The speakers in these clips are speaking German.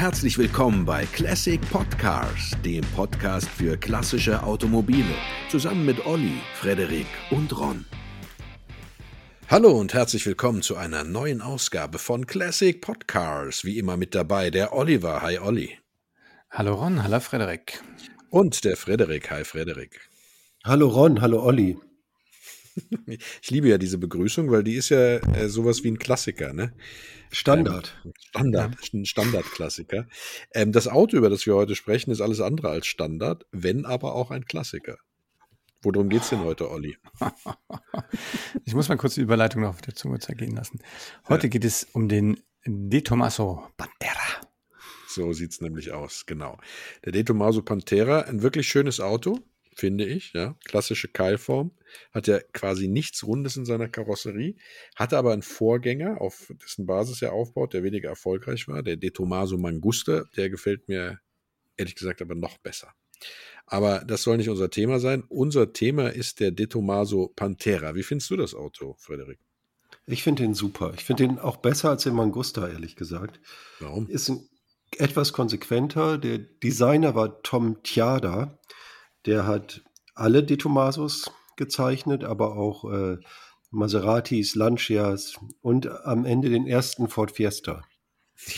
Herzlich willkommen bei Classic Podcars, dem Podcast für klassische Automobile, zusammen mit Olli, Frederik und Ron. Hallo und herzlich willkommen zu einer neuen Ausgabe von Classic Podcars. Wie immer mit dabei der Oliver. Hi Olli. Hallo Ron, hallo Frederik. Und der Frederik. Hi Frederik. Hallo Ron, hallo Olli. Ich liebe ja diese Begrüßung, weil die ist ja äh, sowas wie ein Klassiker, ne? Standard. Ähm, Standard, ein Standardklassiker. Ähm, das Auto, über das wir heute sprechen, ist alles andere als Standard, wenn aber auch ein Klassiker. Worum geht es denn heute, Olli? Ich muss mal kurz die Überleitung noch auf der Zunge zergehen lassen. Heute ja. geht es um den De Tomaso Pantera. So sieht es nämlich aus, genau. Der De Tomaso Pantera, ein wirklich schönes Auto finde ich. Ja, klassische Keilform. Hat ja quasi nichts Rundes in seiner Karosserie. Hatte aber einen Vorgänger, auf dessen Basis er aufbaut, der weniger erfolgreich war. Der De Tomaso Mangusta. Der gefällt mir ehrlich gesagt aber noch besser. Aber das soll nicht unser Thema sein. Unser Thema ist der De Tomaso Pantera. Wie findest du das Auto, Frederik? Ich finde den super. Ich finde den auch besser als den Mangusta, ehrlich gesagt. Warum? Ist ein, etwas konsequenter. Der Designer war Tom Tiada. Der hat alle De Tomasos gezeichnet, aber auch äh, Maseratis, Lancias und am Ende den ersten Ford Fiesta.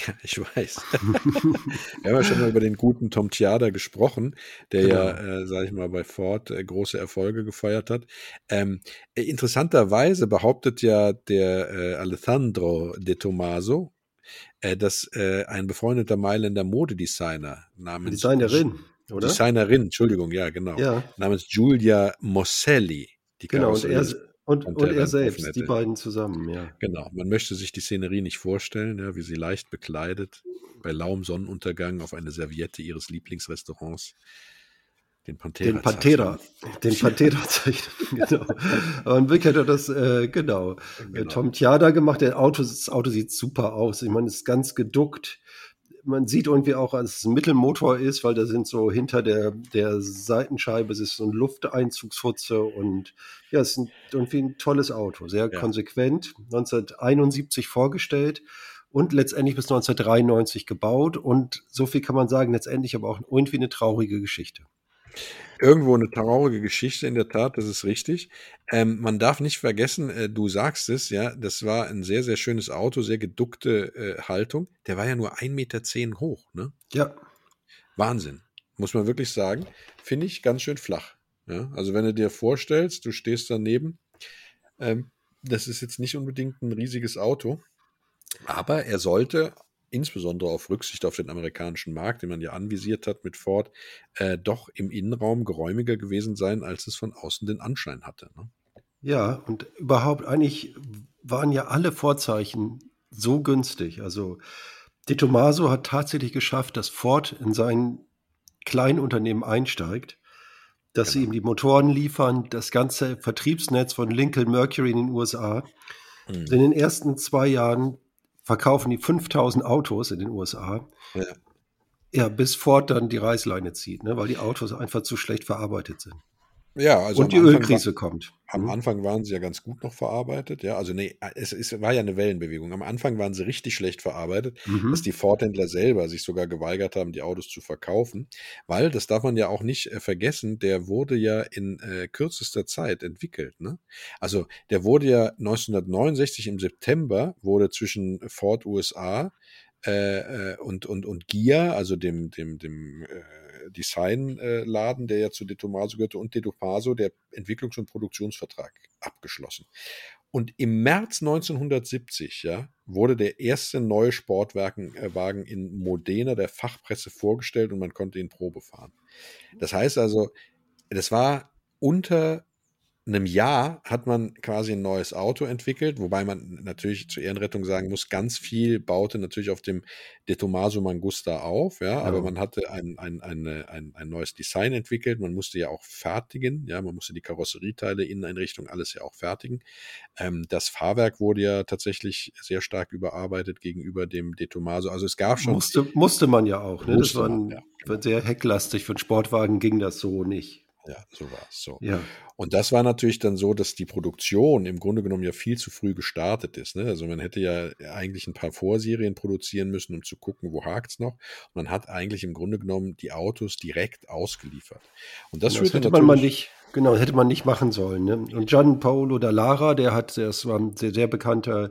Ja, ich weiß. Wir haben ja schon mal über den guten Tom Tiada gesprochen, der genau. ja, äh, sage ich mal, bei Ford äh, große Erfolge gefeiert hat. Ähm, äh, interessanterweise behauptet ja der äh, Alessandro De Tomaso, äh, dass äh, ein befreundeter Mailänder Modedesigner namens Designerin oder? Designerin, Entschuldigung, ja, genau. Ja. Namens Giulia Mosselli. Die genau, und er, und, und er selbst, die beiden zusammen, ja. Genau, man möchte sich die Szenerie nicht vorstellen, ja, wie sie leicht bekleidet, bei lauem Sonnenuntergang auf eine Serviette ihres Lieblingsrestaurants den Pantera. Den Pantera. Den Pantera zeichnen, genau. Und Vic hat das, äh, genau. genau. Tom Tiada gemacht. Der Auto, das Auto sieht super aus. Ich meine, es ist ganz geduckt man sieht irgendwie auch, dass es ein Mittelmotor ist, weil da sind so hinter der, der Seitenscheibe, es ist so ein Lufteinzugshutze und ja, es ist irgendwie ein tolles Auto, sehr ja. konsequent, 1971 vorgestellt und letztendlich bis 1993 gebaut und so viel kann man sagen, letztendlich aber auch irgendwie eine traurige Geschichte irgendwo eine traurige Geschichte, in der Tat, das ist richtig. Ähm, man darf nicht vergessen, äh, du sagst es, ja, das war ein sehr, sehr schönes Auto, sehr geduckte äh, Haltung. Der war ja nur 1,10 Meter hoch, ne? Ja. Wahnsinn, muss man wirklich sagen. Finde ich ganz schön flach. Ja? Also wenn du dir vorstellst, du stehst daneben, ähm, das ist jetzt nicht unbedingt ein riesiges Auto, aber er sollte insbesondere auf Rücksicht auf den amerikanischen Markt, den man ja anvisiert hat mit Ford, äh, doch im Innenraum geräumiger gewesen sein, als es von außen den Anschein hatte. Ne? Ja, und überhaupt eigentlich waren ja alle Vorzeichen so günstig. Also De Tomaso hat tatsächlich geschafft, dass Ford in sein Kleinunternehmen einsteigt, dass genau. sie ihm die Motoren liefern, das ganze Vertriebsnetz von Lincoln Mercury in den USA. Mhm. In den ersten zwei Jahren verkaufen die 5000 Autos in den USA. Ja. ja, bis Ford dann die Reißleine zieht, ne, weil die Autos einfach zu schlecht verarbeitet sind. Ja, also und die Ölkrise war, kommt. Am mhm. Anfang waren sie ja ganz gut noch verarbeitet, ja. Also nee, es, es war ja eine Wellenbewegung. Am Anfang waren sie richtig schlecht verarbeitet, mhm. dass die Ford-Händler selber sich sogar geweigert haben, die Autos zu verkaufen. Weil, das darf man ja auch nicht äh, vergessen, der wurde ja in äh, kürzester Zeit entwickelt. Ne? Also der wurde ja 1969 im September, wurde zwischen Ford USA äh, äh, und, und, und Gia, also dem, dem, dem äh, Designladen, der ja zu De Tomaso gehörte, und De Tomaso, der Entwicklungs- und Produktionsvertrag abgeschlossen. Und im März 1970 ja, wurde der erste neue Sportwagen äh, in Modena der Fachpresse vorgestellt und man konnte ihn Probe fahren. Das heißt also, das war unter einem Jahr hat man quasi ein neues Auto entwickelt, wobei man natürlich zur Ehrenrettung sagen muss, ganz viel baute natürlich auf dem De Tomaso Mangusta auf, ja, ja. aber man hatte ein, ein, eine, ein, ein neues Design entwickelt, man musste ja auch fertigen, ja, man musste die Karosserieteile, Inneneinrichtung, alles ja auch fertigen. Ähm, das Fahrwerk wurde ja tatsächlich sehr stark überarbeitet gegenüber dem De Tomaso, also es gab schon... Musste, musste man ja auch, ne? das war, ein, ja, genau. sehr hecklastig, für einen Sportwagen ging das so nicht. Ja, so war es. So. Ja. Und das war natürlich dann so, dass die Produktion im Grunde genommen ja viel zu früh gestartet ist. Ne? Also man hätte ja eigentlich ein paar Vorserien produzieren müssen, um zu gucken, wo hakt's noch. Und man hat eigentlich im Grunde genommen die Autos direkt ausgeliefert. Und das, das führte hätte man mal nicht, genau, hätte man nicht machen sollen. Ne? Und Gian Paolo Dallara, der hat, das war ein sehr, sehr bekannter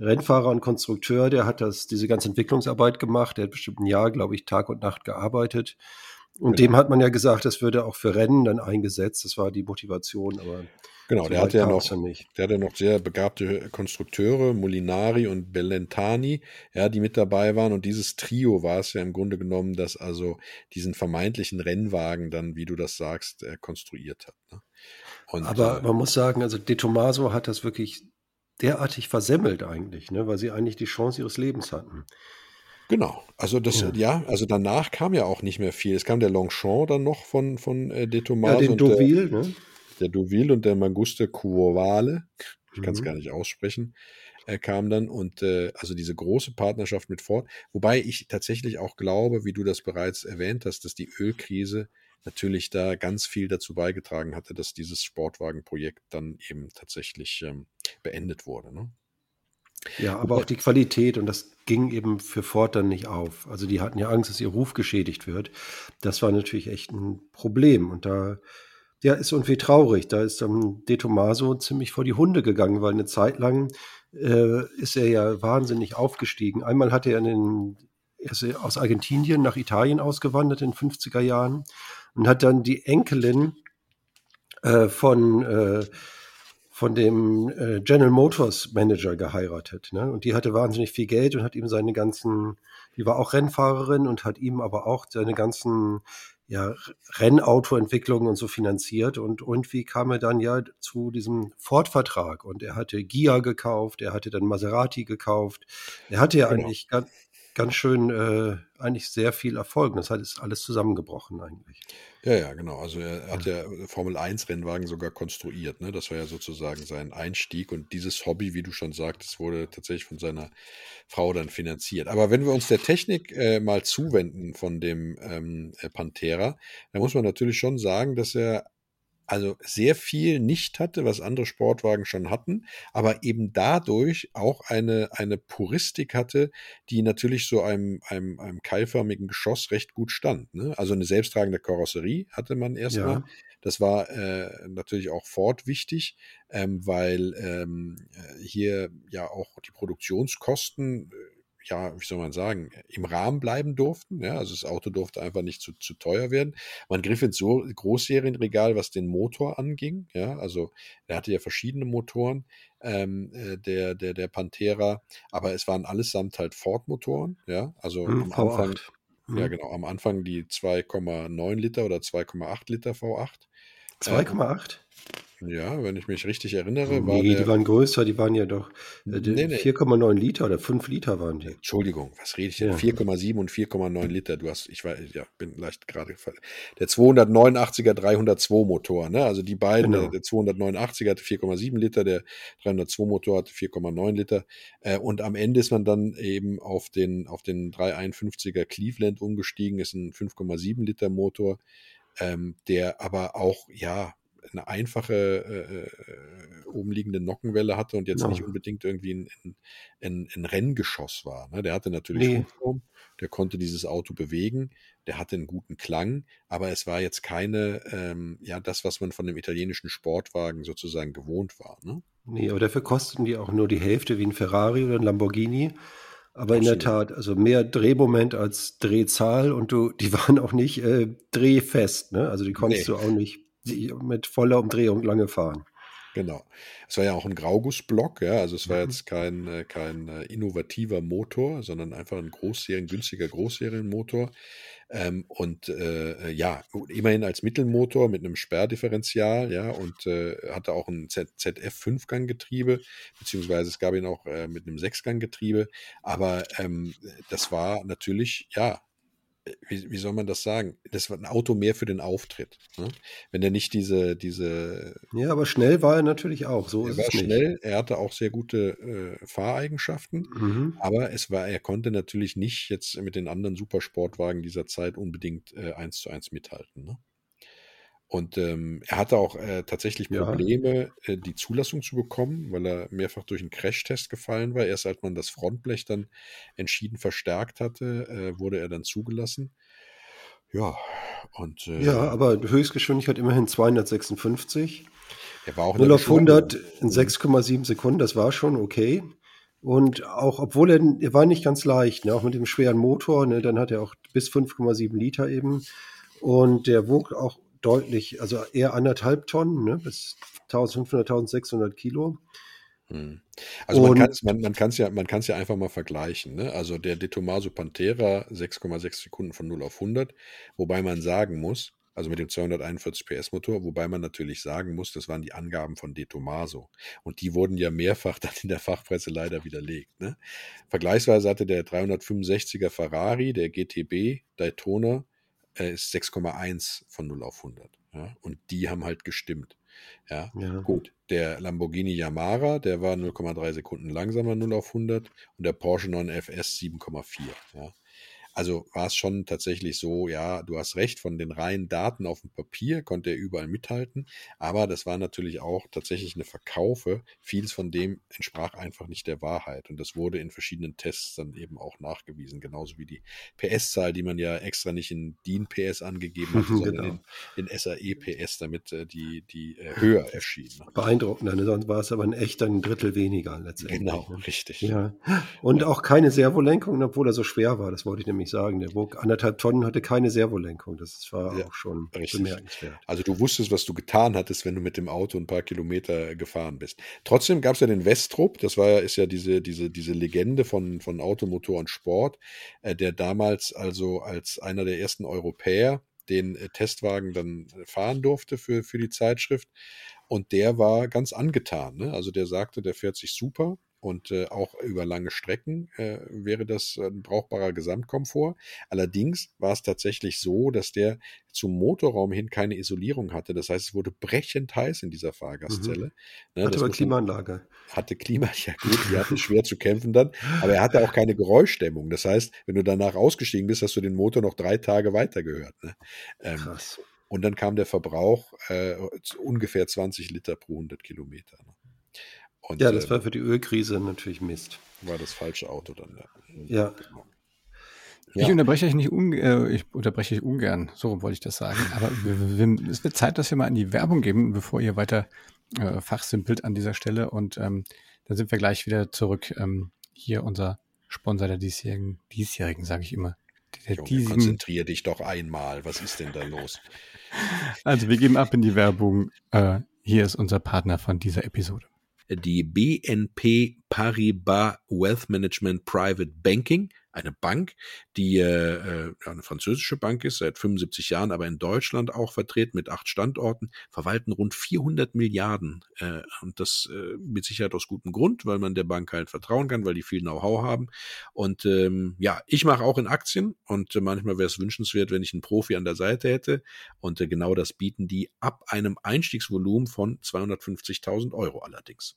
Rennfahrer und Konstrukteur, der hat das, diese ganze Entwicklungsarbeit gemacht. Der hat bestimmt ein Jahr, glaube ich, Tag und Nacht gearbeitet. Und Genau. dem hat man ja gesagt, das würde auch für Rennen dann eingesetzt. Das war die Motivation, aber Genau, so der hatte ja noch, der hatte noch sehr begabte Konstrukteure, Molinari und Bellentani, ja, die mit dabei waren. Und dieses Trio war es ja im Grunde genommen, das also diesen vermeintlichen Rennwagen dann, wie du das sagst, äh, konstruiert hat. Ne? Und, Aber äh, man muss sagen, also De Tomaso hat das wirklich derartig versemmelt eigentlich, ne? weil sie eigentlich die Chance ihres Lebens hatten. Genau, also das, Ja. ja. also danach kam ja auch nicht mehr viel. Es kam der Longchamp dann noch von, von äh, De Ja, Tomaso den und der, Deauville, ne? der Deauville und der Manguste Cuovale, ich kann es Mhm. gar nicht aussprechen, äh, kam dann und äh, also diese große Partnerschaft mit Ford, wobei ich tatsächlich auch glaube, wie du das bereits erwähnt hast, dass die Ölkrise natürlich da ganz viel dazu beigetragen hatte, dass dieses Sportwagenprojekt dann eben tatsächlich ähm, beendet wurde. Ne? Ja, aber auch die Qualität und das ging eben für Ford dann nicht auf. Also die hatten ja Angst, dass ihr Ruf geschädigt wird. Das war natürlich echt ein Problem und da ja, ist irgendwie traurig. Da ist dann De Tomaso ziemlich vor die Hunde gegangen, weil eine Zeit lang äh, ist er ja wahnsinnig aufgestiegen. Einmal hat er in den, er ist aus Argentinien nach Italien ausgewandert in den 50er Jahren und hat dann die Enkelin äh, von äh, von dem äh, General Motors Manager geheiratet. Ne? Und die hatte wahnsinnig viel Geld und hat ihm seine ganzen, die war auch Rennfahrerin und hat ihm aber auch seine ganzen ja, Rennautoentwicklungen und so finanziert. Und irgendwie kam er dann ja zu diesem Ford-Vertrag und er hatte Gia gekauft, er hatte dann Maserati gekauft. Er hatte ja Genau. eigentlich ganz, ganz schön, äh, eigentlich sehr viel Erfolg. Das hat ist alles zusammengebrochen eigentlich. Ja, ja, genau. Also er hat ja Formel 1 Rennwagen sogar konstruiert. Ne? Das war ja sozusagen sein Einstieg und dieses Hobby, wie du schon sagtest, wurde tatsächlich von seiner Frau dann finanziert. Aber wenn wir uns der Technik äh, mal zuwenden von dem ähm, äh, Pantera, dann muss man natürlich schon sagen, dass er also sehr viel nicht hatte, was andere Sportwagen schon hatten, aber eben dadurch auch eine, eine Puristik hatte, die natürlich so einem, einem, einem keilförmigen Geschoss recht gut stand. Ne? Also eine selbsttragende Karosserie hatte man erstmal. Ja. Das war äh, natürlich auch Ford wichtig, ähm, weil ähm, äh, hier ja auch die Produktionskosten, äh, ja, wie soll man sagen, im Rahmen bleiben durften. Ja? Also das Auto durfte einfach nicht zu, zu teuer werden. Man griff ins so Großserienregal, was den Motor anging. Ja? Also er hatte ja verschiedene Motoren, ähm, äh, der, der, der Pantera, aber es waren allesamt halt Ford-Motoren. Ja? Also Hm, am Anfang V8. Hm. ja, genau. Am Anfang die 2,9 Liter oder 2,8 Liter V8. 2,8? Ja, wenn ich mich richtig erinnere, war Nee, der. die waren größer, die waren ja doch äh, Nee, nee. 4,9 Liter oder 5 Liter waren die. Entschuldigung, was rede ich denn? Ja. 4,7 und 4,9 Liter. Du hast, ich weiß, ja, bin leicht gerade gefallen. Der 289er 302 Motor, ne? Also die beiden, Genau. der 289er hatte 4,7 Liter, der 302 Motor hatte 4,9 Liter. Äh, und am Ende ist man dann eben auf den, auf den 351er Cleveland umgestiegen, ist ein 5,7 Liter Motor, ähm, der aber auch, ja, eine einfache äh, äh, obenliegende Nockenwelle hatte und jetzt Ja. nicht unbedingt irgendwie ein, ein, ein, ein Renngeschoss war. Ne? Der hatte natürlich Nee. Hubraum, der konnte dieses Auto bewegen, der hatte einen guten Klang, aber es war jetzt keine, ähm, ja, das, was man von dem italienischen Sportwagen sozusagen gewohnt war. Ne? Nee, aber dafür kosten die auch nur die Hälfte wie ein Ferrari oder ein Lamborghini. Aber in der Absolut. Tat, also mehr Drehmoment als Drehzahl und du, die waren auch nicht äh, drehfest, ne? Also die konntest Nee. du auch nicht mit voller Umdrehung lange fahren. Genau. Es war ja auch ein Graugussblock, ja, also es war Mhm. jetzt kein, äh, kein äh, innovativer Motor, sondern einfach ein Großserien, günstiger Großserienmotor. Ähm, und äh, ja, immerhin als Mittelmotor mit einem Sperrdifferential, ja, und äh, hatte auch ein Z ZF-Fünfganggetriebe, beziehungsweise es gab ihn auch äh, mit einem Sechsganggetriebe. Aber ähm, das war natürlich, ja, wie, wie soll man das sagen? Das war ein Auto mehr für den Auftritt. Ne? Wenn er nicht diese, diese Ja, aber schnell war er natürlich auch, so er ist war es nicht. schnell, er hatte auch sehr gute äh, Fahreigenschaften, Mhm. aber es war, er konnte natürlich nicht jetzt mit den anderen Supersportwagen dieser Zeit unbedingt äh, eins zu eins mithalten. Ne? Und ähm, er hatte auch äh, tatsächlich Probleme, ja. äh, die Zulassung zu bekommen, weil er mehrfach durch einen Crashtest gefallen war. Erst als man das Frontblech dann entschieden verstärkt hatte, äh, wurde er dann zugelassen. Ja, und. Äh, ja, aber Höchstgeschwindigkeit immerhin 256. Er war auch 0 auf 100 in 6,7 Sekunden, das war schon okay. Und auch, obwohl er, er war nicht ganz leicht, ne, auch mit dem schweren Motor, ne, dann hat er auch bis 5,7 Liter eben. Und der wog auch deutlich, also eher anderthalb Tonnen, ne, bis 1500, 1600 Kilo. Hm. Also man kann es man, man ja, man ja einfach mal vergleichen. Ne? Also der De Tomaso Pantera 6,6 Sekunden von 0 auf 100, wobei man sagen muss, also mit dem 241 PS Motor, wobei man natürlich sagen muss, das waren die Angaben von De Tomaso. Und die wurden ja mehrfach dann in der Fachpresse leider widerlegt. Ne? Vergleichsweise hatte der 365er Ferrari, der GTB Daytona, äh, ist 6,1 von 0 auf 100. Ja? Und die haben halt gestimmt. Ja, ja, gut. Der Lamborghini Yamara, der war 0,3 Sekunden langsamer 0 auf 100 und der Porsche 9FS 7,4. Ja. Also war es schon tatsächlich so, ja, du hast recht, von den reinen Daten auf dem Papier konnte er überall mithalten, aber das war natürlich auch tatsächlich eine Verkaufe. Vieles von dem entsprach einfach nicht der Wahrheit und das wurde in verschiedenen Tests dann eben auch nachgewiesen, genauso wie die PS-Zahl, die man ja extra nicht in DIN PS angegeben hat, sondern genau. in, in SAE PS, damit äh, die, die äh, höher erschien. Ne? Beeindruckend, ne? sonst war es aber ein echt ein Drittel weniger letztendlich. Genau, ne? richtig. Ja. Und ja. auch keine Servolenkung, obwohl er so schwer war, das wollte ich nämlich nicht sagen. Der wog anderthalb Tonnen, hatte keine Servolenkung. Das war ja, auch schon richtig. bemerkenswert. Also du wusstest, was du getan hattest, wenn du mit dem Auto ein paar Kilometer gefahren bist. Trotzdem gab es ja den Westrup, das war ist ja diese, diese, diese Legende von, von Automotor und Sport, äh, der damals also als einer der ersten Europäer den äh, Testwagen dann fahren durfte für, für die Zeitschrift. Und der war ganz angetan. Ne? Also der sagte, der fährt sich super. Und äh, auch über lange Strecken äh, wäre das ein brauchbarer Gesamtkomfort. Allerdings war es tatsächlich so, dass der zum Motorraum hin keine Isolierung hatte. Das heißt, es wurde brechend heiß in dieser Fahrgastzelle. Mhm. Ne, hatte aber Klimaanlage. Hatte Klima, ja gut, die hatten schwer zu kämpfen dann. Aber er hatte auch keine Geräuschdämmung. Das heißt, wenn du danach ausgestiegen bist, hast du den Motor noch drei Tage weiter gehört. Ne? Ähm, Krass. Und dann kam der Verbrauch äh, ungefähr 20 Liter pro 100 Kilometer. Ne? Und, ja, das äh, war für die Ölkrise natürlich Mist. War das falsche Auto dann, ja. Ja. Ja. Ich unterbreche euch nicht un äh, ich unterbreche euch ungern, so wollte ich das sagen. Aber es wird Zeit, dass wir mal in die Werbung geben, bevor ihr weiter äh, fachsimpelt an dieser Stelle. Und ähm, dann sind wir gleich wieder zurück. Ähm, hier unser Sponsor der diesjährigen, diesjährigen, sage ich immer. Der Junge, diesigen... konzentrier dich doch einmal. Was ist denn da los? Also wir geben ab in die Werbung. Äh, hier ist unser Partner von dieser Episode die BNP Paribas Wealth Management Private Banking eine Bank, die äh, eine französische Bank ist, seit 75 Jahren, aber in Deutschland auch vertreten mit acht Standorten, verwalten rund 400 Milliarden. Äh, und das äh, mit Sicherheit aus gutem Grund, weil man der Bank halt vertrauen kann, weil die viel Know-how haben. Und ähm, ja, ich mache auch in Aktien und äh, manchmal wäre es wünschenswert, wenn ich einen Profi an der Seite hätte. Und äh, genau das bieten die ab einem Einstiegsvolumen von 250.000 Euro allerdings.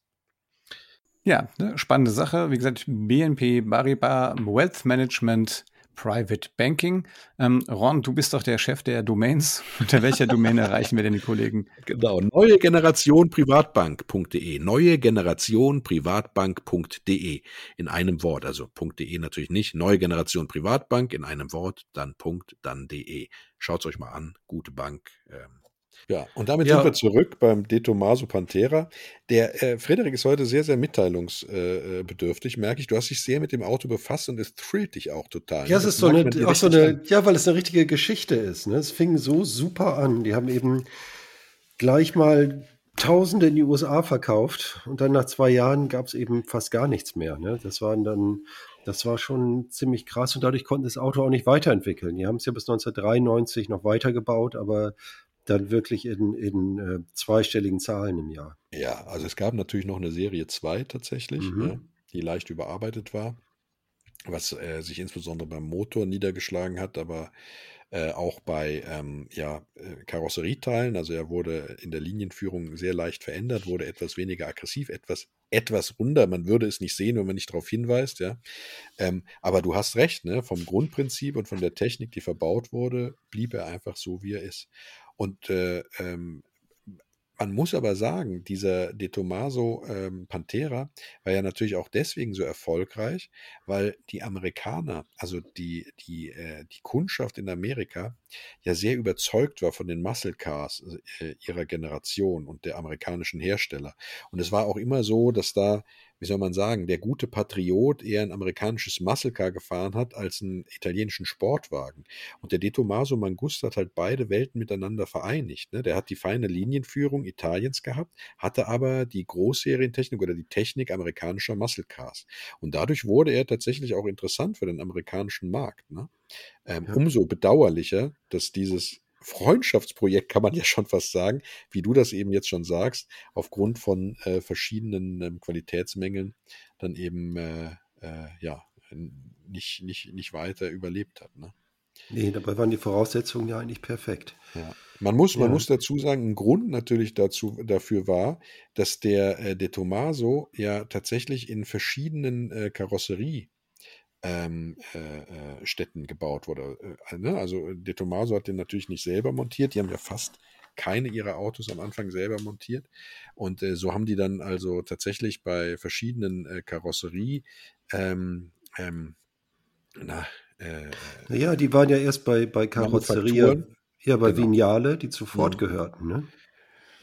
Ja, ne, spannende Sache. Wie gesagt, BNP Paribas Wealth Management Private Banking. Ähm, Ron, du bist doch der Chef der Domains. Unter welcher Domain erreichen wir denn die Kollegen? Genau, neue Generation Privatbank.de. Neue Generation Privatbank.de in einem Wort. Also .de natürlich nicht. Neue Generation Privatbank in einem Wort, dann Punkt, dann de. Schaut's euch mal an. Gute Bank. Ähm, ja, und damit ja. sind wir zurück beim De Tomaso Pantera. Der äh, Frederik ist heute sehr, sehr mitteilungsbedürftig, merke ich. Du hast dich sehr mit dem Auto befasst und es thrillt dich auch total. Ja, es ist so eine, auch so eine, ja, weil es eine richtige Geschichte ist. Ne? Es fing so super an. Die haben eben gleich mal Tausende in die USA verkauft und dann nach zwei Jahren gab es eben fast gar nichts mehr. Ne? Das waren dann, das war schon ziemlich krass und dadurch konnten das Auto auch nicht weiterentwickeln. Die haben es ja bis 1993 noch weitergebaut, aber dann wirklich in, in äh, zweistelligen Zahlen im Jahr. Ja, also es gab natürlich noch eine Serie 2 tatsächlich, mhm. ja, die leicht überarbeitet war, was äh, sich insbesondere beim Motor niedergeschlagen hat, aber äh, auch bei ähm, ja, äh, Karosserieteilen. Also er wurde in der Linienführung sehr leicht verändert, wurde etwas weniger aggressiv, etwas etwas runder. Man würde es nicht sehen, wenn man nicht darauf hinweist, ja. Ähm, aber du hast recht, ne? Vom Grundprinzip und von der Technik, die verbaut wurde, blieb er einfach so, wie er ist. Und äh, ähm, man muss aber sagen, dieser De Tomaso ähm, Pantera war ja natürlich auch deswegen so erfolgreich, weil die Amerikaner, also die, die, äh, die Kundschaft in Amerika, ja sehr überzeugt war von den Muscle Cars äh, ihrer Generation und der amerikanischen Hersteller. Und es war auch immer so, dass da wie soll man sagen, der gute Patriot eher ein amerikanisches Muscle Car gefahren hat als einen italienischen Sportwagen. Und der De Tomaso Mangusta hat halt beide Welten miteinander vereinigt. Ne? Der hat die feine Linienführung Italiens gehabt, hatte aber die Großserientechnik oder die Technik amerikanischer Muscle Cars. Und dadurch wurde er tatsächlich auch interessant für den amerikanischen Markt. Ne? Ähm, ja. Umso bedauerlicher, dass dieses Freundschaftsprojekt kann man ja schon fast sagen, wie du das eben jetzt schon sagst, aufgrund von äh, verschiedenen ähm, Qualitätsmängeln dann eben äh, äh, ja nicht, nicht, nicht weiter überlebt hat. Ne? Nee, dabei waren die Voraussetzungen ja eigentlich perfekt. Ja. Man, muss, man muss dazu sagen, ein Grund natürlich dazu, dafür war, dass der äh, De Tomaso ja tatsächlich in verschiedenen äh, Karosserie ähm, äh, äh, Städten gebaut wurde. Äh, ne? Also De Tomaso hat den natürlich nicht selber montiert, die haben ja fast keine ihrer Autos am Anfang selber montiert. Und äh, so haben die dann also tatsächlich bei verschiedenen äh, Karosserie, ähm, ähm, na, äh, naja, die waren ja erst bei, bei Karosserie, ja, bei genau. Vignale, die zu Ford mhm. gehörten, ne?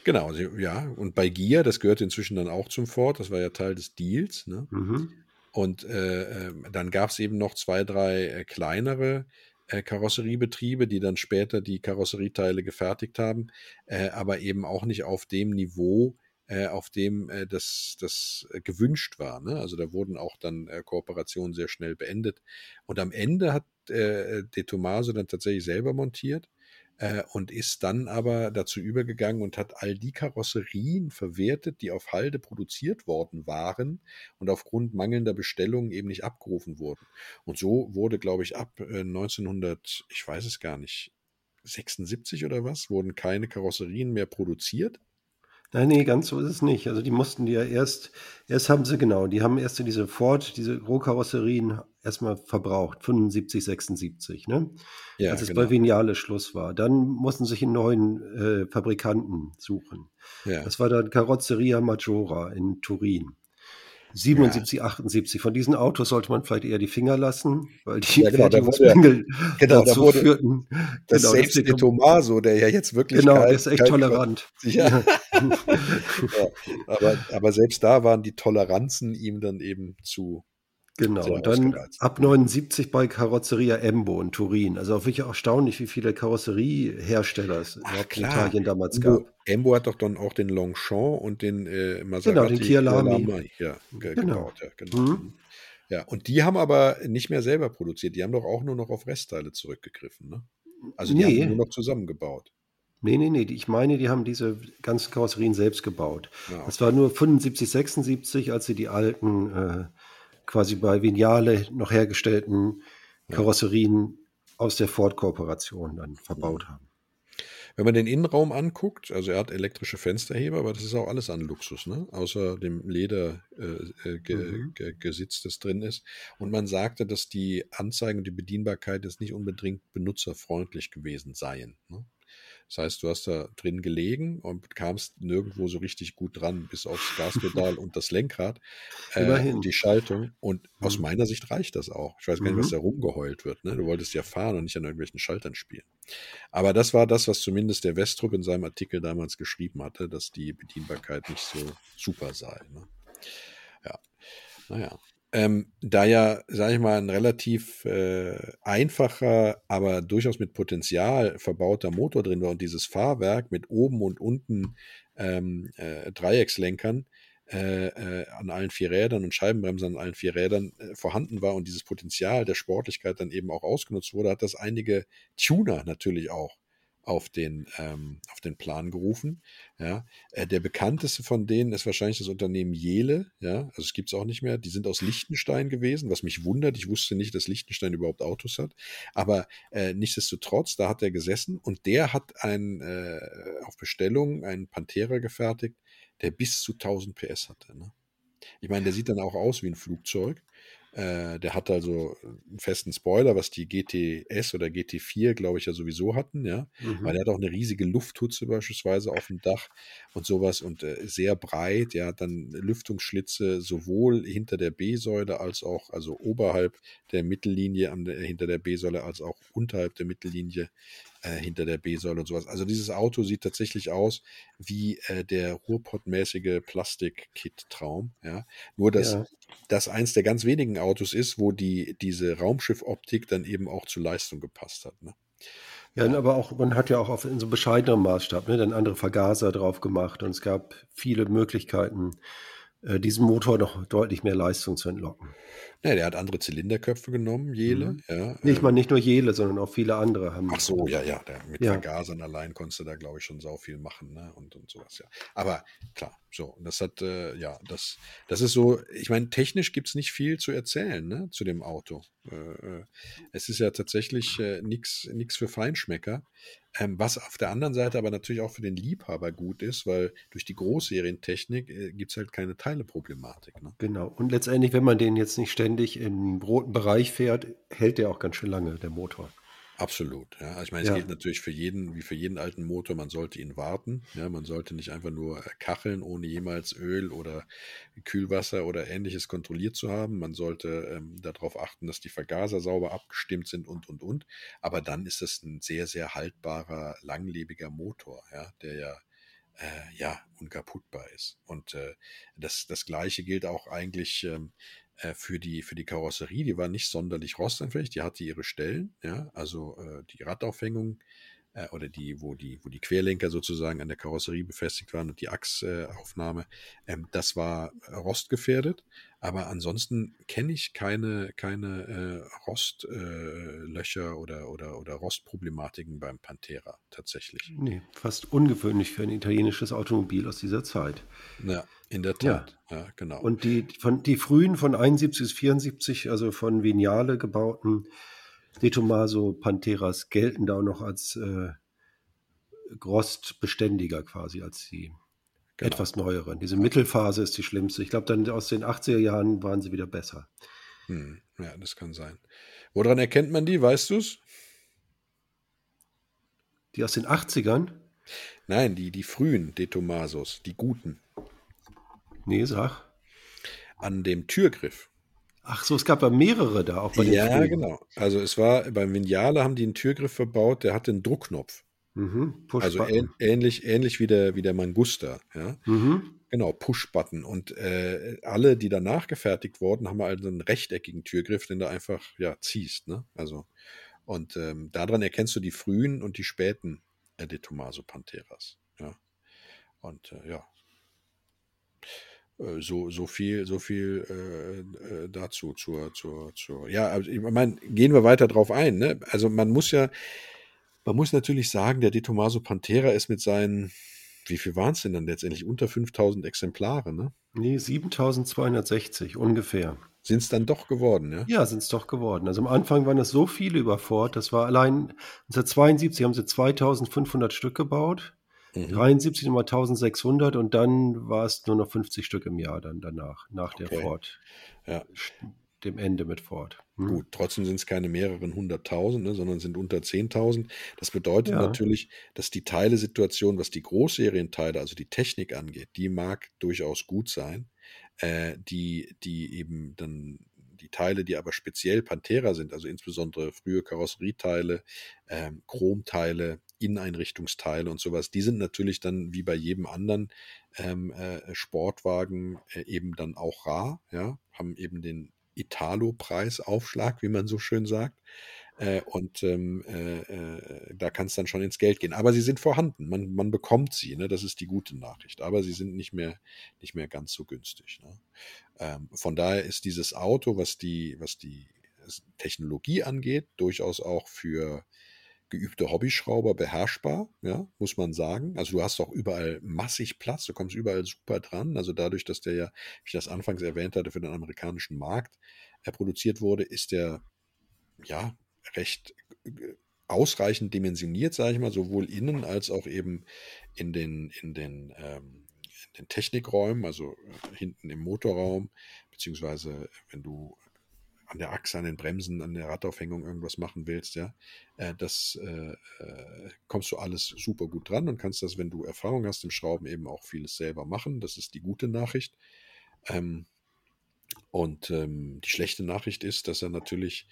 Genau, ja, und bei Gia, das gehört inzwischen dann auch zum Ford, das war ja Teil des Deals, ne? Mhm. Und äh, ähm, dann gab es eben noch zwei, drei äh, kleinere äh, Karosseriebetriebe, die dann später die Karosserieteile gefertigt haben, äh, aber eben auch nicht auf dem Niveau, äh, auf dem äh, das, das gewünscht war. Ne? Also da wurden auch dann Kooperationen sehr schnell beendet. Und am Ende hat De Tomaso dann tatsächlich selber montiert äh, und ist dann aber dazu übergegangen und hat all die Karosserien verwertet, die auf Halde produziert worden waren und aufgrund mangelnder Bestellungen eben nicht abgerufen wurden. Und so wurde, glaube ich, ab äh, 1900, ich weiß es gar nicht, 76 oder was, wurden keine Karosserien mehr produziert. Nein, nee, ganz so ist es nicht. Also die mussten die ja erst, erst haben sie genau, die haben erst diese Ford, diese Rohkarosserien erstmal verbraucht, 75, 76, ne? Ja, Als es genau. bei Vignale Schluss war. Dann mussten sie sich einen neuen äh, Fabrikanten suchen. Ja. Das war dann Carrozzeria Maggiora in Turin. 77, ja. 78. Von diesen Autos sollte man vielleicht eher die Finger lassen, weil die ja, genau, Fertigungsmängel genau, dazu da führten. Das genau, selbst der Tomaso, der ja jetzt wirklich Genau, der ist echt tolerant. Ja. ja. aber, aber selbst da waren die Toleranzen ihm dann eben zu Genau, und dann ab 79 bei Karosseria Embo in Turin. Also auch wirklich erstaunlich, wie viele Karosseriehersteller es überhaupt in Italien damals Embo, gab. Embo hat doch dann auch den Longchamp und den äh, Maserati. Genau, den Kia Lamy. Ja, ge genau. gebaut. Ja, genau. Mhm. ja, und die haben aber nicht mehr selber produziert. Die haben doch auch nur noch auf Restteile zurückgegriffen. Ne? Also die nee. haben nur noch zusammengebaut. Nee, nee, nee. Ich meine, die haben diese ganzen Karosserien selbst gebaut. Ja, okay. Das war nur 75, 76, als sie die alten äh, quasi bei Vignale noch hergestellten Karosserien aus der Ford-Kooperation dann verbaut haben. Wenn man den Innenraum anguckt, also er hat elektrische Fensterheber, aber das ist auch alles an Luxus, ne? außer dem Ledergesitz, äh, mhm. das drin ist. Und man sagte, dass die Anzeigen und die Bedienbarkeit jetzt nicht unbedingt benutzerfreundlich gewesen seien. Ne? Das heißt, du hast da drin gelegen und kamst nirgendwo so richtig gut dran, bis aufs Gaspedal und das Lenkrad äh, und die Schaltung. Und mhm. aus meiner Sicht reicht das auch. Ich weiß gar nicht, mhm. was da rumgeheult wird. Ne? Du wolltest ja fahren und nicht an irgendwelchen Schaltern spielen. Aber das war das, was zumindest der Westrup in seinem Artikel damals geschrieben hatte, dass die Bedienbarkeit nicht so super sei. Ne? Ja, naja ähm, da ja, sage ich mal, ein relativ äh, einfacher, aber durchaus mit Potenzial verbauter Motor drin war und dieses Fahrwerk mit oben und unten ähm, äh, Dreieckslenkern äh, äh, an allen vier Rädern und Scheibenbremsen an allen vier Rädern äh, vorhanden war und dieses Potenzial der Sportlichkeit dann eben auch ausgenutzt wurde, hat das einige Tuner natürlich auch auf den, ähm, auf den Plan gerufen. Ja. Äh, der bekannteste von denen ist wahrscheinlich das Unternehmen Jele. Ja. Also es gibt es auch nicht mehr. Die sind aus Liechtenstein gewesen, was mich wundert. Ich wusste nicht, dass Liechtenstein überhaupt Autos hat. Aber äh, nichtsdestotrotz, da hat er gesessen und der hat ein, äh, auf Bestellung einen Pantera gefertigt, der bis zu 1000 PS hatte. Ne? Ich meine, der sieht dann auch aus wie ein Flugzeug. Äh, der hat also einen festen Spoiler, was die GTS oder GT4, glaube ich, ja sowieso hatten, ja. Mhm. Weil der hat auch eine riesige Lufthutze beispielsweise auf dem Dach und sowas und äh, sehr breit, ja, dann Lüftungsschlitze sowohl hinter der B-Säule als auch, also oberhalb der Mittellinie der, hinter der B-Säule als auch unterhalb der Mittellinie äh, hinter der B-Säule und sowas. Also dieses Auto sieht tatsächlich aus wie äh, der Ruhrpott-mäßige Plastik-Kit-Traum. Ja? Nur, dass ja. das eins der ganz wenigen Autos ist, wo die, diese Raumschiff-Optik dann eben auch zur Leistung gepasst hat. Ne? Ja, aber auch, man hat ja auch auf, in so bescheidenem Maßstab ne, dann andere Vergaser drauf gemacht und es gab viele Möglichkeiten, äh, diesem Motor noch deutlich mehr Leistung zu entlocken. Ja, der hat andere Zylinderköpfe genommen, Jele. Mhm. Ja, nee, ich ähm. meine nicht nur Jele, sondern auch viele andere haben. Ach so, ja, ja. Der, mit ja. Vergasern allein konntest du da, glaube ich, schon sau viel machen, ne? Und, und sowas, ja. Aber klar, so, das hat, äh, ja, das, das ist so, ich meine, technisch gibt es nicht viel zu erzählen, ne, zu dem Auto. Äh, äh es ist ja tatsächlich äh, nichts für Feinschmecker. Ähm, was auf der anderen Seite aber natürlich auch für den Liebhaber gut ist, weil durch die Großserientechnik äh, gibt es halt keine Teileproblematik. Ne? Genau. Und letztendlich, wenn man den jetzt nicht ständig im roten Bereich fährt, hält der auch ganz schön lange, der Motor. Absolut, ja. Also ich meine, es ja. gilt natürlich für jeden, wie für jeden alten Motor, man sollte ihn warten. Ja, man sollte nicht einfach nur äh, kacheln, ohne jemals Öl oder Kühlwasser oder ähnliches kontrolliert zu haben. Man sollte ähm, darauf achten, dass die Vergaser sauber abgestimmt sind und und und. Aber dann ist es ein sehr, sehr haltbarer, langlebiger Motor, ja, der ja äh, ja, unkaputtbar ist. Und äh, das, das Gleiche gilt auch eigentlich ähm, äh, für die, für die Karosserie, die war nicht sonderlich rostanfällig, die hatte ihre Stellen, ja, also äh, die Radaufhängung äh, oder die, wo die, wo die Querlenker sozusagen an der Karosserie befestigt waren und die Achsaufnahme, ähm, das war rostgefährdet. Aber ansonsten kenne ich keine, keine äh, Rostlöcher äh, oder, oder, oder Rostproblematiken beim Pantera tatsächlich. Nee, fast ungewöhnlich für ein italienisches Automobil aus dieser Zeit. Ja, in der Tat. Ja, ja genau. Und die, von, die frühen von 71 bis 74, also von Vignale gebauten De Tomaso Panteras gelten da auch noch als äh, rostbeständiger quasi als die genau. etwas neueren. Diese Mittelphase ist die schlimmste. Ich glaube, dann aus den 80er Jahren waren sie wieder besser. Hm, ja, das kann sein. Woran erkennt man die, weißt du es? Die aus den 80ern? Nein, die, die frühen De Tomasos, die guten. Nee, sag. An dem Türgriff. Ach so, es gab ja mehrere da, auch bei den Ja, Filmen. genau. Also es war, beim Vignale haben die einen Türgriff verbaut, der hatte einen Druckknopf. Mhm, also ähn, ähnlich, ähnlich wie der, wie der Mangusta. Ja? Mhm. Genau, Push-Button. Und äh, alle, die danach gefertigt wurden, haben also einen rechteckigen Türgriff, den du einfach ja, ziehst. Ne? Also, und ähm, daran erkennst du die frühen und die späten äh, De Tomaso Panteras. Ja. Und äh, ja, so, so viel, so viel äh, äh, dazu zur, zur, zur. Ja, also ich meine, gehen wir weiter drauf ein. Ne? Also man muss ja, man muss natürlich sagen, der De Tomaso Pantera ist mit seinen, wie viel waren es denn dann letztendlich? Unter 5000 Exemplare, ne? Nee, 7260 ungefähr. Sind es dann doch geworden, ja? Ja, sind es doch geworden. Also am Anfang waren es so viele über Ford, das war allein 1972 haben sie 2500 Stück gebaut. Mhm. 73 nochmal 1600 und dann war es nur noch 50 Stück im Jahr dann danach, nach okay. der Ford. Ja. Dem Ende mit Ford. Hm. Gut, trotzdem sind es keine mehreren hunderttausend, ne, sondern sind unter 10.000. Das bedeutet ja. natürlich, dass die Teilesituation, was die Großserienteile, also die Technik angeht, die mag durchaus gut sein. Äh, die, die eben dann die Teile, die aber speziell Pantera sind, also insbesondere frühe Karosserieteile, ähm, Chromteile, Inneneinrichtungsteile und sowas, die sind natürlich dann wie bei jedem anderen ähm, äh, Sportwagen äh, eben dann auch rar, ja, haben eben den Italo-Preisaufschlag, wie man so schön sagt. Äh, und ähm, äh, äh, da kann es dann schon ins Geld gehen. Aber sie sind vorhanden, man, man bekommt sie, ne? das ist die gute Nachricht. Aber sie sind nicht mehr, nicht mehr ganz so günstig. Ne? Ähm, von daher ist dieses Auto, was die, was die Technologie angeht, durchaus auch für geübte Hobbyschrauber beherrschbar, ja, muss man sagen. Also du hast auch überall massig Platz, du kommst überall super dran. Also dadurch, dass der ja, wie ich das anfangs erwähnt hatte, für den amerikanischen Markt äh, produziert wurde, ist der ja recht äh, ausreichend dimensioniert, sage ich mal, sowohl innen als auch eben in den, in den, ähm, in den Technikräumen, also äh, hinten im Motorraum, beziehungsweise wenn du an der Achse, an den Bremsen, an der Radaufhängung irgendwas machen willst, ja, äh, das äh, äh, kommst du alles super gut dran und kannst das, wenn du Erfahrung hast im Schrauben, eben auch vieles selber machen. Das ist die gute Nachricht. Ähm, und ähm, die schlechte Nachricht ist, dass er natürlich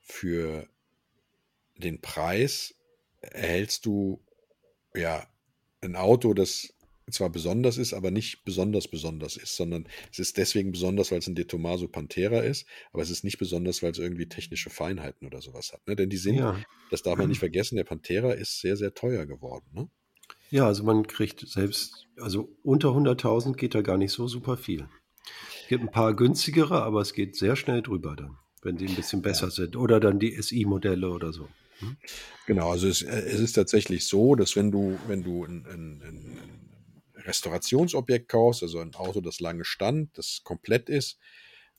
für den Preis erhältst du ja ein Auto, das zwar besonders ist, aber nicht besonders besonders ist, sondern es ist deswegen besonders, weil es ein De Tomaso Pantera ist, aber es ist nicht besonders, weil es irgendwie technische Feinheiten oder sowas hat. Ne? Denn die sind, ja. das darf man nicht vergessen, der Pantera ist sehr, sehr teuer geworden. Ne? Ja, also man kriegt selbst, also unter 100.000 geht da gar nicht so super viel. Es gibt ein paar günstigere, aber es geht sehr schnell drüber dann, wenn die ein bisschen besser ja. sind. Oder dann die SI-Modelle oder so. Hm? Genau, also es, äh, es, ist tatsächlich so, dass wenn du, wenn du ein, ein, ein Restaurationsobjekt kaufst, also ein Auto, das lange stand, das komplett ist,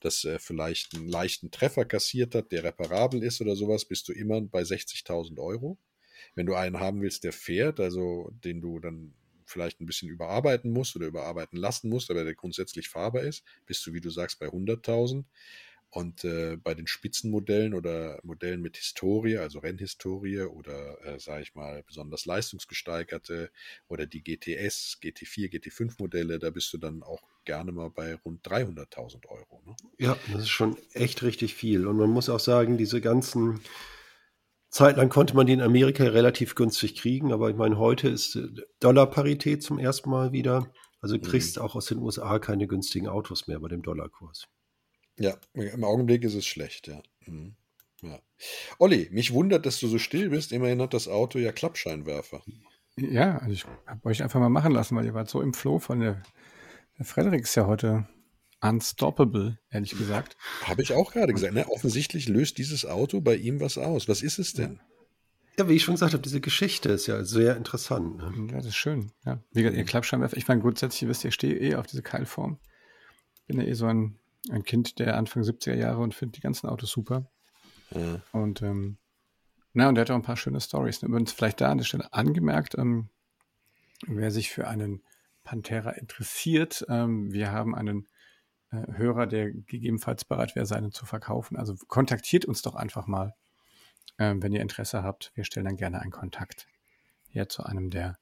das äh, vielleicht einen leichten Treffer kassiert hat, der reparabel ist oder sowas, bist du immer bei 60.000 Euro. Wenn du einen haben willst, der fährt, also den du dann vielleicht ein bisschen überarbeiten musst oder überarbeiten lassen musst, aber der grundsätzlich fahrbar ist, bist du, wie du sagst, bei 100.000. Und äh, bei den Spitzenmodellen oder Modellen mit Historie, also Rennhistorie oder, äh, sage ich mal, besonders leistungsgesteigerte oder die GTS, GT4, GT5 Modelle, da bist du dann auch gerne mal bei rund 300.000 Euro. Ne? Ja, das ist schon echt richtig viel. Und man muss auch sagen, diese ganzen Zeitlang konnte man die in Amerika relativ günstig kriegen, aber ich meine, heute ist äh, Dollarparität zum ersten Mal wieder. Also kriegst mhm. auch aus den USA keine günstigen Autos mehr bei dem Dollarkurs. Ja, im Augenblick ist es schlecht, ja. Mhm. ja. Olli, mich wundert, dass du so still bist. Immerhin hat das Auto ja Klappscheinwerfer. Ja, also ich habe euch einfach mal machen lassen, weil ihr wart so im Flow von der, der Frederik ist ja heute unstoppable, ehrlich gesagt. Habe ich auch gerade gesagt. Ne? Offensichtlich löst dieses Auto bei ihm was aus. Was ist es denn? Ja, wie ich schon gesagt habe, diese Geschichte ist ja sehr interessant. Ne? Ja, das ist schön. Ja. Wie gesagt, ihr Klappscheinwerfer, ich meine, grundsätzlich wisst ihr, ich stehe eh auf diese Keilform. Bin ja eh so ein ein Kind der Anfang 70er Jahre und finde die ganzen Autos super. Ja. Und ähm, na, und er hat auch ein paar schöne Stories. Übrigens vielleicht da an der Stelle angemerkt, ähm, wer sich für einen Pantera interessiert, ähm, wir haben einen äh, Hörer, der gegebenenfalls bereit wäre, seinen zu verkaufen. Also kontaktiert uns doch einfach mal, äh, wenn ihr Interesse habt. Wir stellen dann gerne einen Kontakt her zu einem der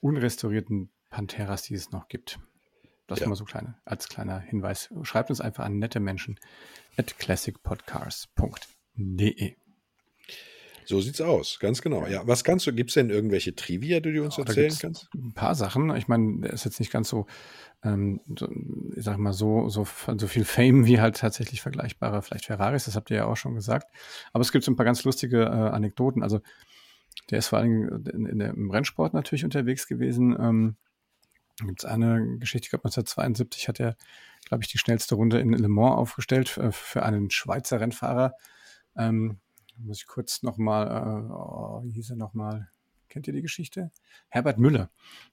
unrestaurierten Panteras, die es noch gibt. Das ja. immer so kleine, als kleiner Hinweis. Schreibt uns einfach an nette Menschen at classicpodcast.de. So sieht's aus, ganz genau. Ja, was kannst du, gibt es denn irgendwelche Trivia, die du uns oh, erzählen kannst? Ein paar Sachen. Ich meine, der ist jetzt nicht ganz so, ähm, so, ich sag mal, so, so, so viel Fame wie halt tatsächlich vergleichbare, vielleicht Ferraris, das habt ihr ja auch schon gesagt. Aber es gibt so ein paar ganz lustige äh, Anekdoten. Also, der ist vor allem in, in der, im Rennsport natürlich unterwegs gewesen. Ähm, gibt es eine Geschichte, ich glaube 1972 hat er, glaube ich, die schnellste Runde in Le Mans aufgestellt äh, für einen Schweizer Rennfahrer. Ähm, muss ich kurz nochmal, äh, oh, wie hieß er nochmal? Kennt ihr die Geschichte? Herbert Müller.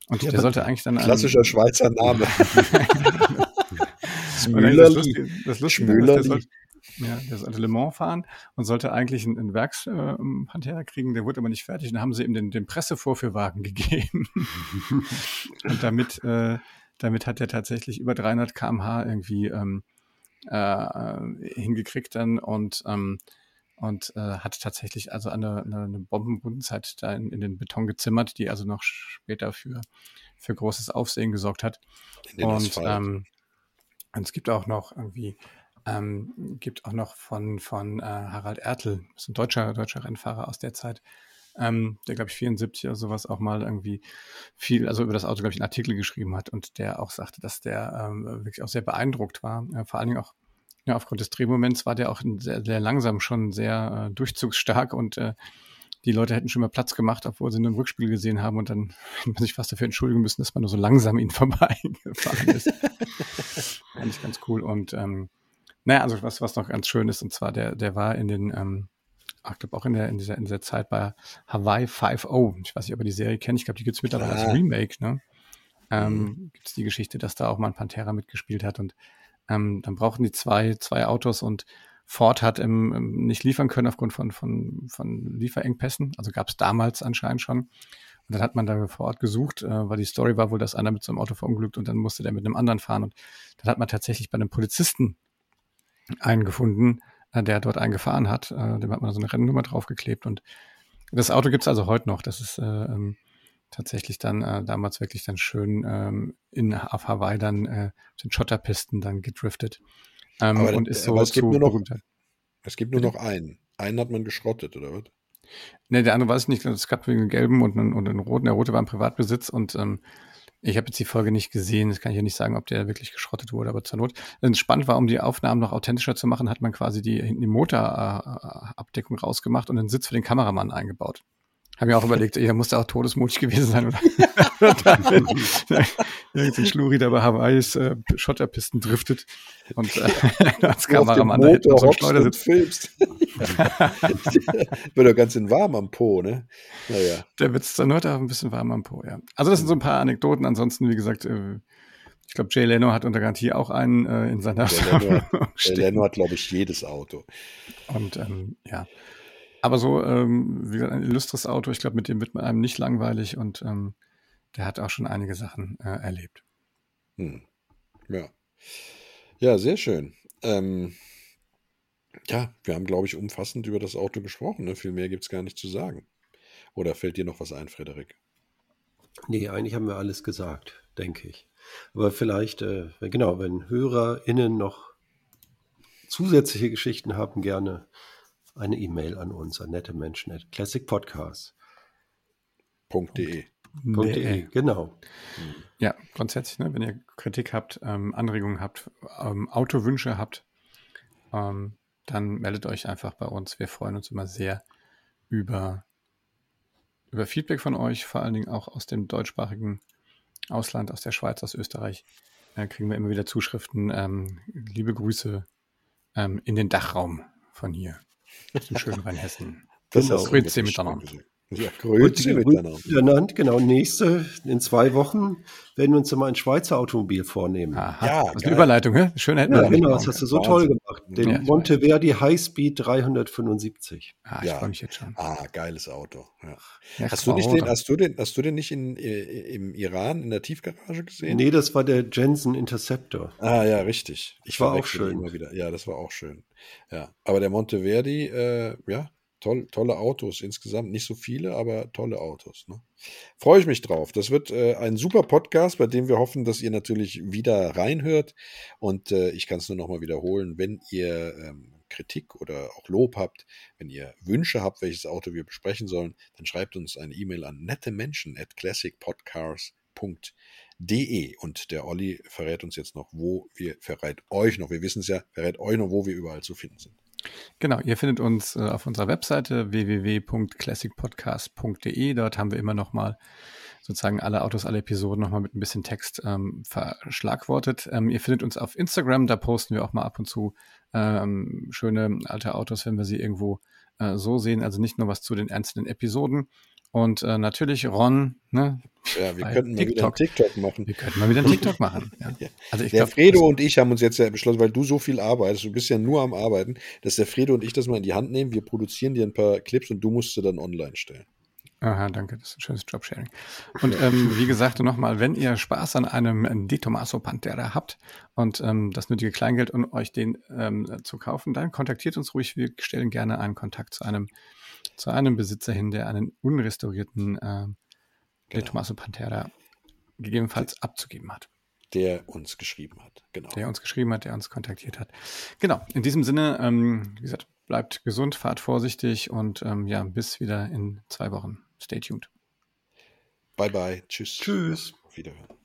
Und ja, der sollte eigentlich dann. Klassischer Schweizer Name. das Lustige, das Lustige ist, ja, der sollte Le Mans fahren und sollte eigentlich einen, einen Werkspantera äh, kriegen, der wurde aber nicht fertig. Und dann haben sie ihm den, den Pressevorführwagen gegeben. und damit, äh, damit hat er tatsächlich über 300 km/h irgendwie ähm, äh, hingekriegt dann und ähm, und äh, hat tatsächlich also eine, eine, eine Bombenbundenzeit da in, in, den Beton gezimmert, die also noch später für, für großes Aufsehen gesorgt hat. und, ähm, und es gibt auch noch irgendwie ähm, gibt auch noch von, von äh, Harald Ertel, das ist ein deutscher, deutscher Rennfahrer aus der Zeit, ähm, der, glaube ich, 74 oder sowas auch mal irgendwie viel, also über das Auto, glaube ich, einen Artikel geschrieben hat und der auch sagte, dass der ähm, wirklich auch sehr beeindruckt war. Äh, vor allen Dingen auch ja, aufgrund des Drehmoments war der auch sehr, sehr langsam schon sehr äh, durchzugsstark und äh, die Leute hätten schon mal Platz gemacht, obwohl sie nur im Rückspiel gesehen haben und dann hätte man sich fast dafür entschuldigen müssen, dass man nur so langsam ihnen vorbeigefahren ist. Fand ich ganz cool. Und ähm, naja, also was, was noch ganz schön ist, und zwar der, der war in den, ähm, ich glaube auch in der, in dieser, in dieser Zeit bei Hawaii 5.0. Ich weiß nicht, ob ihr die Serie kennt. Ich glaube, die gibt es mittlerweile als Remake, ne? Ähm, mhm. Gibt es die Geschichte, dass da auch mal ein Pantera mitgespielt hat und ähm, dann brauchen die zwei, zwei Autos und Ford hat im, im nicht liefern können aufgrund von, von, von Lieferengpässen. Also gab es damals anscheinend schon. Und dann hat man da vor Ort gesucht, äh, weil die Story war wohl, dass einer mit so einem Auto verunglückt und dann musste der mit einem anderen fahren. Und dann hat man tatsächlich bei einem Polizisten einen gefunden, äh, der dort einen gefahren hat. Äh, dem hat man so eine Rennnummer draufgeklebt. Und das Auto gibt's also heute noch. Das ist äh, ähm, tatsächlich dann äh, damals wirklich dann schön ähm, in auf Hawaii dann äh, den Schotterpisten dann gedriftet. Ähm, aber, und ist so aber es gibt nur noch, es gibt nur noch einen. Einen hat man geschrottet, oder was? Ne, der andere weiß ich nicht. Es gab wegen den gelben und einen, und einen roten. Der rote war im Privatbesitz und ähm, ich habe jetzt die Folge nicht gesehen. Das kann ich ja nicht sagen, ob der wirklich geschrottet wurde, aber zur Not. Es spannend war, um die Aufnahmen noch authentischer zu machen, hat man quasi die hinten die Motorabdeckung rausgemacht und einen Sitz für den Kameramann eingebaut. Habe mir auch überlegt, er musste auch todesmutig gewesen sein. Oder? Irgendein Schluri, der bei Hawaiis äh, Schotterpisten driftet und äh, als Kameramann da hinten so Schleudersitz filmst. Wird doch ganz in warm am Po, ne? Naja. Der wird zur Not auch ein bisschen warm am Po, ja. Also das sind so ein paar Anekdoten. Ansonsten, wie gesagt, äh, ich glaube, Jay Leno hat unter Garantie auch einen äh, in seiner Jay Leno, Jay Leno hat, glaube ich, jedes Auto. Und ähm, ja. Aber so, ähm, wie gesagt, ein illustres Auto, ich glaube, mit dem wird man einem nicht langweilig und ähm, der hat auch schon einige Sachen äh, erlebt. Hm. Ja. Ja, sehr schön. Ähm, ja, wir haben, glaube ich, umfassend über das Auto gesprochen. Ne? Viel mehr gibt es gar nicht zu sagen. Oder fällt dir noch was ein, Frederik? Nee, eigentlich haben wir alles gesagt, denke ich. Aber vielleicht, äh, genau, wenn HörerInnen noch zusätzliche Geschichten haben, gerne eine E-Mail an uns, an nette Menschen at classicpodcast.de. .de, genau. Ja, grundsätzlich, ne, wenn ihr Kritik habt, ähm, Anregungen habt, ähm, Autowünsche habt, ähm, dann meldet euch einfach bei uns. Wir freuen uns immer sehr über, über Feedback von euch, vor allen Dingen auch aus dem deutschsprachigen Ausland, aus der Schweiz, aus Österreich. Da kriegen wir immer wieder Zuschriften. Ähm, liebe Grüße ähm, in den Dachraum von hier. Zum schönen Rheinhessen. Das genau. ist Grüezi miteinander. Ja, Grüezi miteinander. Genau, nächste, in zwei Wochen werden wir uns mal ein Schweizer Automobil vornehmen. Aha, ja, das ist eine Überleitung, hä? Schön hätten Ja, genau, das hast du so Wahnsinn. toll gemacht. Den ja, Monteverdi Highspeed 375. Ah, ich ja. freue mich jetzt schon. Ah, geiles Auto. Ja. Ja, hast, du nicht den, hast, du den, hast du den nicht in, äh, im Iran in der Tiefgarage gesehen? Nee, das war der Jensen Interceptor. Ah, ja, richtig. Ich war auch schön. Immer wieder. Ja, das war auch schön. Ja, aber der Monteverdi, äh, ja, toll, tolle Autos insgesamt. Nicht so viele, aber tolle Autos. Ne? Freue ich mich drauf. Das wird äh, ein super Podcast, bei dem wir hoffen, dass ihr natürlich wieder reinhört. Und äh, ich kann es nur nochmal wiederholen, wenn ihr ähm, Kritik oder auch Lob habt, wenn ihr Wünsche habt, welches Auto wir besprechen sollen, dann schreibt uns eine E-Mail an nettemenschen at classicpodcars.de und der Olli verrät uns jetzt noch, wo wir, verrät euch noch, wir wissen es ja, verrät euch noch, wo wir überall zu finden sind. Genau, ihr findet uns äh, auf unserer Webseite www.classicpodcast.de. Dort haben wir immer noch mal sozusagen alle Autos, alle Episoden noch mal mit ein bisschen Text ähm, verschlagwortet. Ähm, ihr findet uns auf Instagram, da posten wir auch mal ab und zu ähm, schöne alte Autos, wenn wir sie irgendwo äh, so sehen. Also nicht nur was zu den einzelnen Episoden, und äh, natürlich Ron, ne? Ja, wir könnten mal wieder einen TikTok machen. Wir könnten mal wieder einen TikTok machen. Ja. Also ich der glaub, Fredo und ich haben uns jetzt ja beschlossen, weil du so viel arbeitest, du bist ja nur am Arbeiten, dass der Fredo und ich das mal in die Hand nehmen. Wir produzieren dir ein paar Clips und du musst sie dann online stellen. Aha, danke, das ist ein schönes Jobsharing. Und ähm, wie gesagt, nochmal, wenn ihr Spaß an einem De Tomaso Pantera habt und ähm, das nötige Kleingeld, um euch den ähm, zu kaufen, dann kontaktiert uns ruhig. Wir stellen gerne einen Kontakt zu einem zu einem Besitzer hin, der einen unrestaurierten äh, genau. Tommaso Pantera gegebenenfalls abzugeben hat. Der uns geschrieben hat, genau. Der uns geschrieben hat, der uns kontaktiert hat. Genau, in diesem Sinne, ähm, wie gesagt, bleibt gesund, fahrt vorsichtig und ähm, ja, bis wieder in zwei Wochen. Stay tuned. Bye bye. Tschüss. Tschüss. Auf Wiederhören.